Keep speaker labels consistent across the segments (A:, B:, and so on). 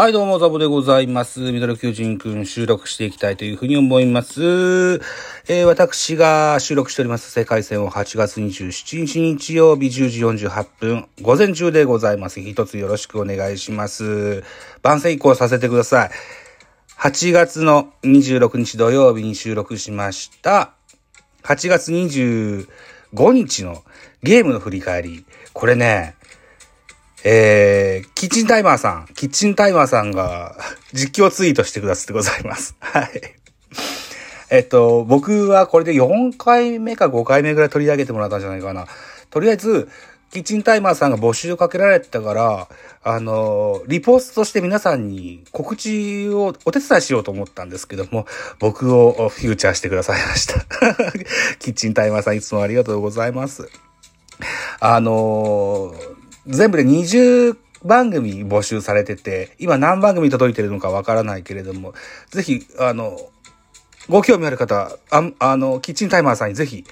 A: はい、どうも、ザボでございます。ミドル巨人くん収録していきたいというふうに思います。えー、私が収録しております世界戦を8月27日日曜日10時48分、午前中でございます。一つよろしくお願いします。番宣移行させてください。8月の26日土曜日に収録しました。8月25日のゲームの振り返り。これね、えー、キッチンタイマーさん、キッチンタイマーさんが 実況ツイートしてくださってございます。はい。えっと、僕はこれで4回目か5回目ぐらい取り上げてもらったんじゃないかな。とりあえず、キッチンタイマーさんが募集をかけられたから、あの、リポストして皆さんに告知をお手伝いしようと思ったんですけども、僕をフューチャーしてくださいました。キッチンタイマーさんいつもありがとうございます。あの全部で20番組募集されてて、今何番組届いてるのかわからないけれども、ぜひ、あの、ご興味ある方、ああの、キッチンタイマーさんにぜひ、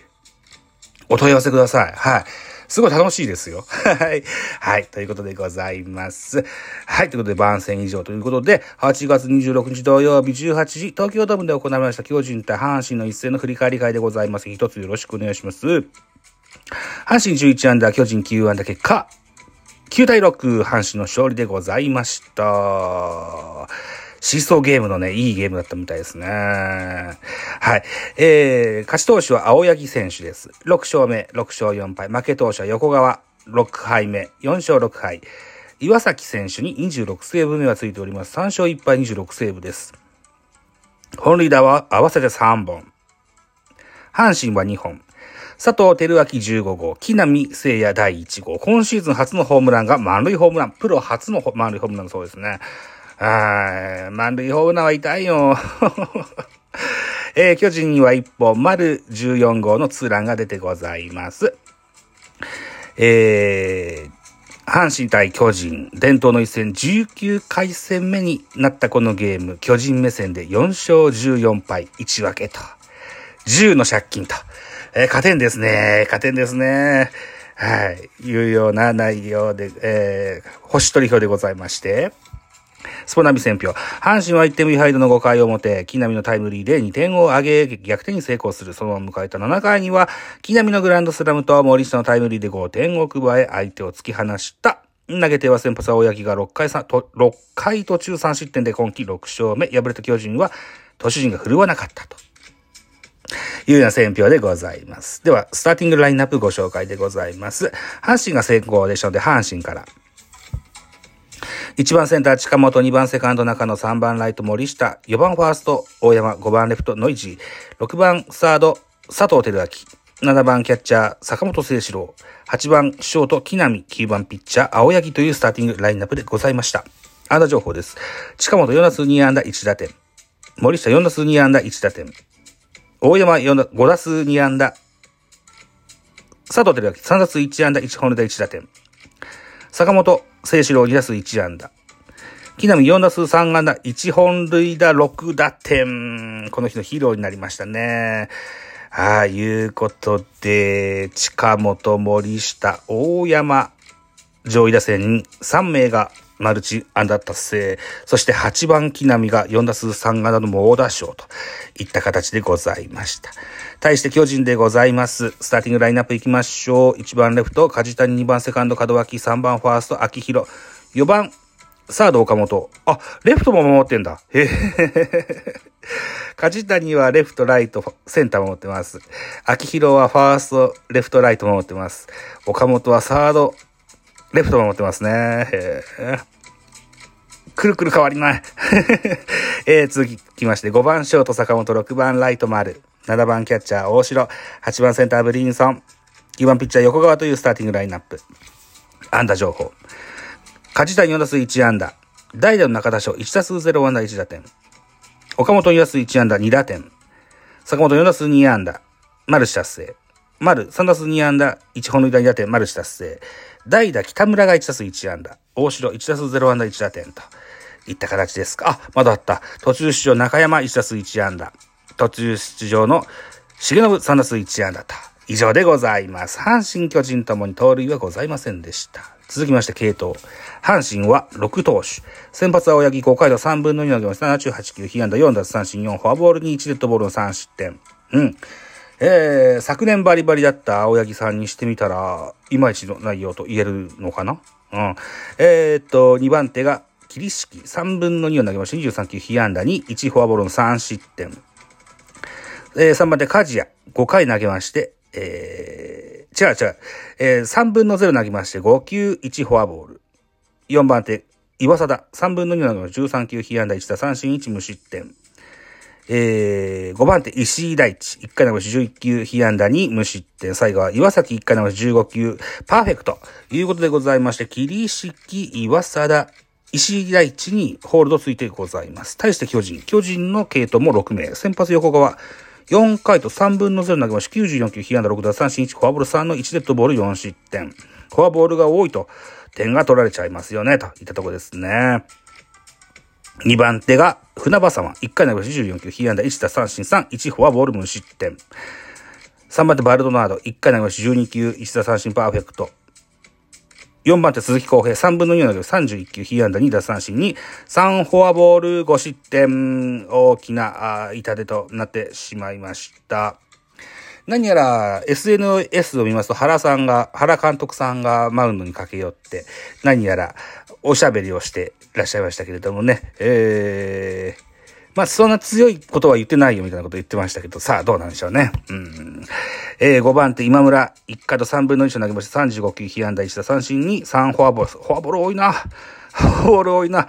A: お問い合わせください。はい。すごい楽しいですよ。はい。はい。ということでございます。はい。ということで番宣以上ということで、8月26日土曜日18時、東京ドームで行われました巨人対阪神の一戦の振り返り会でございます。一つよろしくお願いします。阪神11アンダー、巨人9アンダー結果、9対6、阪神の勝利でございました。シーソーゲームのね、いいゲームだったみたいですね。はい。えー、勝ち投手は青柳選手です。6勝目、6勝4敗。負け投手は横川、6敗目、4勝6敗。岩崎選手に26セーブ目がついております。3勝1敗26セーブです。本塁打は合わせて3本。阪神は2本。佐藤輝明15号、木浪聖也第1号、今シーズン初のホームランが満塁ホームラン、プロ初の満塁ホームランそうですね。はい、満塁ホームランは痛いよ。えー、巨人には1本、丸14号のツーランが出てございます。えー、阪神対巨人、伝統の一戦19回戦目になったこのゲーム、巨人目線で4勝14敗1分けと、10の借金と、えー、勝てんですね。勝てんですね。はい。いうような内容で、えー、星取り表でございまして、スポナビ選票。阪神は1点ビハイドの5回表、木浪のタイムリーで2点を挙げ、逆転に成功する。そのまま迎えた7回には、木浪のグランドスラムと森下のタイムリーで5点を加え、相手を突き放した。投げては先発青柳が6回と、6回途中3失点で今季6勝目。敗れた巨人は、投手陣が振るわなかったと。いうような選票でございます。では、スターティングラインナップご紹介でございます。阪神が先行でしたので、阪神から。1番センター近本、2番セカンド中野、3番ライト森下、4番ファースト大山、5番レフトノイジー、6番サード佐藤輝明、7番キャッチャー坂本誠志郎、8番ショート木浪、9番ピッチャー青柳というスターティングラインナップでございました。安打情報です。近本4打数2安打1打点。森下4打数2安打1打点。大山4打5打数2安打。佐藤輝明3打数1安打1本塁打1打点。坂本誠志郎2打数1安打。木浪4打数3安打1本塁打6打点。この日のヒーローになりましたね。ああ、いうことで、近本、森下、大山、上位打線3名がマルチ安打達成。そして8番木浪が4打数3安打の猛打賞といった形でございました。対して巨人でございます。スターティングラインナップ行きましょう。1番レフト、梶谷、2番セカンド、門脇、3番ファースト、秋広、4番、サード岡本。あ、レフトも守ってんだ。へへ梶谷はレフト、ライト、センター守ってます。秋広はファースト、レフト、ライト守ってます。岡本はサード、レフト守ってますね。へーくるくる変わりない。えー、続きまして、5番ショート坂本、6番ライト丸、7番キャッチャー大城、8番センターブリンソン、9番ピッチャー横川というスターティングラインナップ。安打情報。梶谷4打数1安打。代打の中田翔1打数0安打1打点。岡本4打数1安打2打点。坂本4打数2安打。マルチ達成。丸3打数2安打、1本塁打2打点、マルチ達成。代打北村が1打数1安打。大城1打数0安打1打点といった形ですか。あ、まだあった。途中出場中山1打数1安打。途中出場の重信3打数1安打と。以上でございます。阪神巨人ともに盗塁はございませんでした。続きまして、系統。阪神は6投手。先発は青柳5回と3分の2投げました。78球、被安打4奪三振4、フォアボールに1デッドボールの3失点。うん。えー、昨年バリバリだった青柳さんにしてみたら、いまいちの内容と言えるのかな？うん。えー、っと、2番手が、桐敷3分の2を投げました。23球、被安打に。1フォアボールの3失点。えー、3番手、梶谷。5回投げまして、えー、違う違う、えー、3分の0投げまして、5球。1フォアボール。4番手、岩貞、3分の2投げまして、13球、被安打。1打三振。1無失点。えー、5番手、石井大地、1回投げし11球、被安打2無失点。最後は岩崎1回投げし15球、パーフェクト。ということでございまして、桐敷、岩貞、石井大地にホールドついてございます。対して巨人。巨人の系統も6名。先発横川、4回と3分の0投げまし、94球、被安打6打三振1、フォアボール3の1デッドボール4失点。フォアボールが多いと、点が取られちゃいますよね、といったとこですね。2番手が船場様。1回投げし14球、被安打1打三振3、1フォアボール無失点。3番手バルドナード。1回投げし12球、1打三振パーフェクト。4番手鈴木康平、3分の2の31球、被安打2打三振に、3フォアボール5失点、大きな痛手となってしまいました。何やら SNS を見ますと原さんが、原監督さんがマウンドに駆け寄って、何やらおしゃべりをしてらっしゃいましたけれどもね、えー、まあ、そんな強いことは言ってないよみたいなこと言ってましたけど、さあ、どうなんでしょうね。うん。えー、5番手、今村、1回と3分の1を投げました。35球、被安打1打三振に3フォアボール。フォアボール多いな。フォアボール多いな。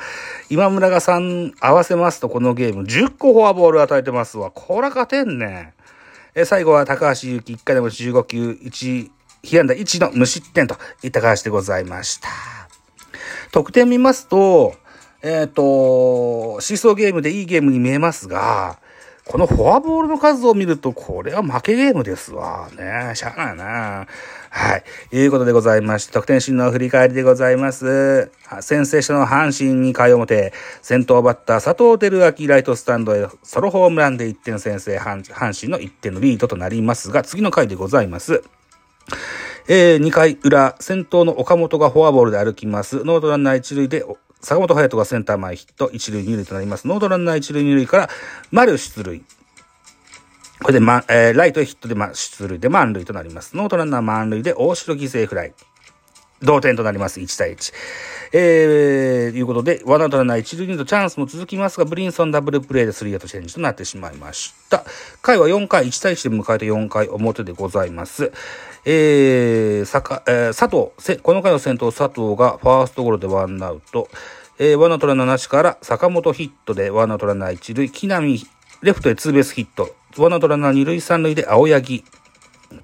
A: 今村が3合わせますと、このゲーム10個フォアボール与えてますわ。こら勝てんね。え、最後は高橋祐希、1回でも15球、1、被安打1の無失点といった形でございました。得点見ますと、えっ、ー、と、シーソーゲームでいいゲームに見えますが、このフォアボールの数を見ると、これは負けゲームですわ。ねしゃあないな。はい。いうことでございまして、得点シーンの振り返りでございます。先制したの阪神2回表、先頭バッター佐藤輝明ライトスタンドへソロホームランで1点先制、阪神の1点のリードとなりますが、次の回でございます。えー、2回裏、先頭の岡本がフォアボールで歩きます。ノーアウトランナー1塁で坂本隼人がセンター前ヒット、一塁二塁となります。ノーアウトランナー一塁二塁から、丸出塁。これで、ま、えー、ライトへヒットで、ま、出塁で満塁となります。ノーアウトランナー満塁で大城犠牲フライ。同点となります。1対1。えー、いうことで、ワンアウトランナー一塁二塁とチャンスも続きますが、ブリンソンダブルプレーでスリーアウトチェンジとなってしまいました。回は4回、1対1で迎えた4回表でございます。えー、さか、えー、佐藤、この回の先頭佐藤がファーストゴロでワンアウト。えー、ワンアウトランナーなしから坂本ヒットでワンアウトランナー一塁、木浪レフトでツーベースヒット。ワンアウトランナー二塁三塁で青柳、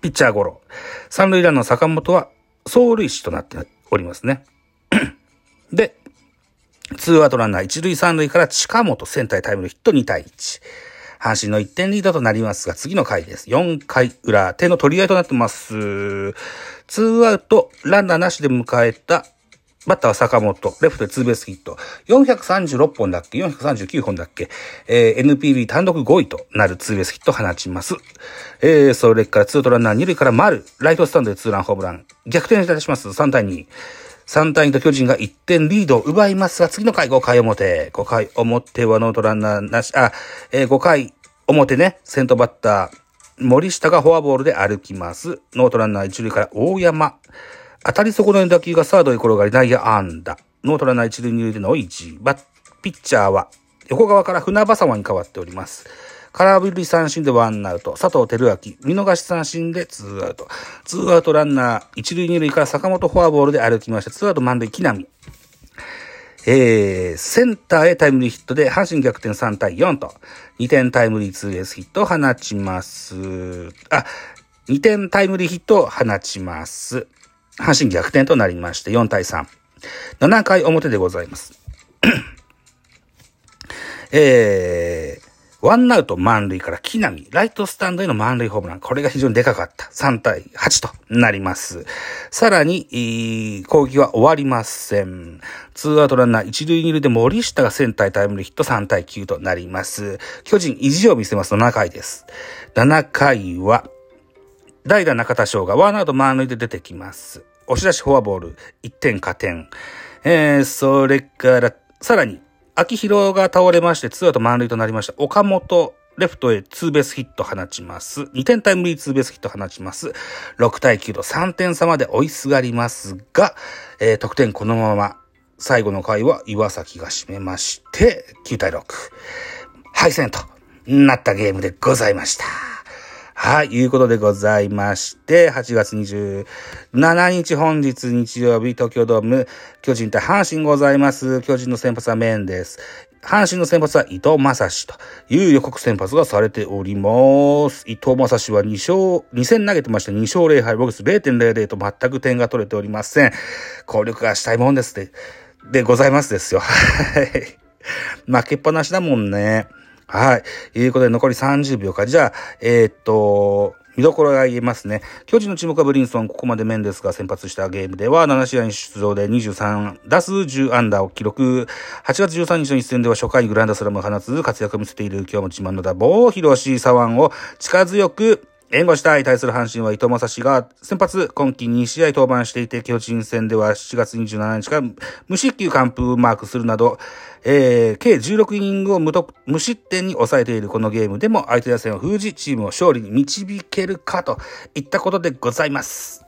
A: ピッチャーゴロ。三塁ランナー坂本は走塁死となっておりますね。で、ツーアウトランナー一塁三塁から近本センターへタイムリーヒット2対1。阪神の1点リードとなりますが、次の回です。4回裏、点の取り合いとなってます。ツーアウト、ランナーなしで迎えた、バッターは坂本、レフトでツーベースヒット。436本だっけ ?439 本だっけ？えー、NPB 単独5位となるツーベースヒットを放ちます。えー、それからツーアウトランナー2塁から丸、ライトスタンドでツーランホームラン。逆転いたします。3対2。3対2と巨人が1点リードを奪いますが、次の回5回表。5回表はノーアウトランナーなし、あ、えー、5回表ね、先頭バッター、森下がフォアボールで歩きます。ノーアウトランナー一塁から大山。当たり損ない打球がサードに転がり内野安打。ノーアウトランナー一塁二塁でノイジー。バッ、ピッチャーは横川から船迫に変わっております。空振り三振でワンアウト。佐藤輝明。見逃し三振でツーアウト。ツーアウトランナー一塁二塁から坂本フォアボールで歩きました。ツーアウト満塁木浪。えー、センターへタイムリーヒットで阪神逆転3対4と、2点タイムリーツーベースヒットを放ちます。あ、2点タイムリーヒットを放ちます。阪神逆転となりまして4対3。7回表でございます。えー、ワンアウト満塁から木並、ライトスタンドへの満塁ホームラン。これが非常にでかかった。3対8となります。さらに、攻撃は終わりません。ツーアウトランナー1塁2塁で森下がセンタータイムリーヒット3対9となります。巨人意地を見せます7回です。7回は、代打中田翔がワンアウト満塁で出てきます。押し出しフォアボール、1点加点。えー、それから、さらに、秋広が倒れまして、ツーアウト満塁となりました。岡本、レフトへツーベースヒット放ちます。2点タイムリーツーベースヒット放ちます。6対9と3点差まで追いすがりますが、えー、得点このまま、最後の回は岩崎が締めまして、9対6。敗戦となったゲームでございました。はい、いうことでございまして、8月27日本日日曜日東京ドーム、巨人対阪神ございます。巨人の先発はメンです。阪神の先発は伊藤正史という予告先発がされております。伊藤正史は2勝、2戦投げてまして2勝0敗、ボグス0.00と全く点が取れておりません。効力がしたいもんですで、でございますですよ。はい。負けっぱなしだもんね。はい。いうことで残り30秒か。じゃあ、えー、っと、見どころが言えますね。巨人の注目はブリンソン、ここまでメンデスが先発したゲームでは7試合に出場で23打数10安打を記録。8月13日の一戦では初回グランドスラムを放つ活躍を見せている今日も自慢の打棒、広し左腕を力強く援護したい対する阪神は伊藤正史が先発今季2試合登板していて、巨人戦では7月27日から無失球完封マークするなど、えー、計16イニングを無無失点に抑えているこのゲームでも相手打線を封じ、チームを勝利に導けるかといったことでございます。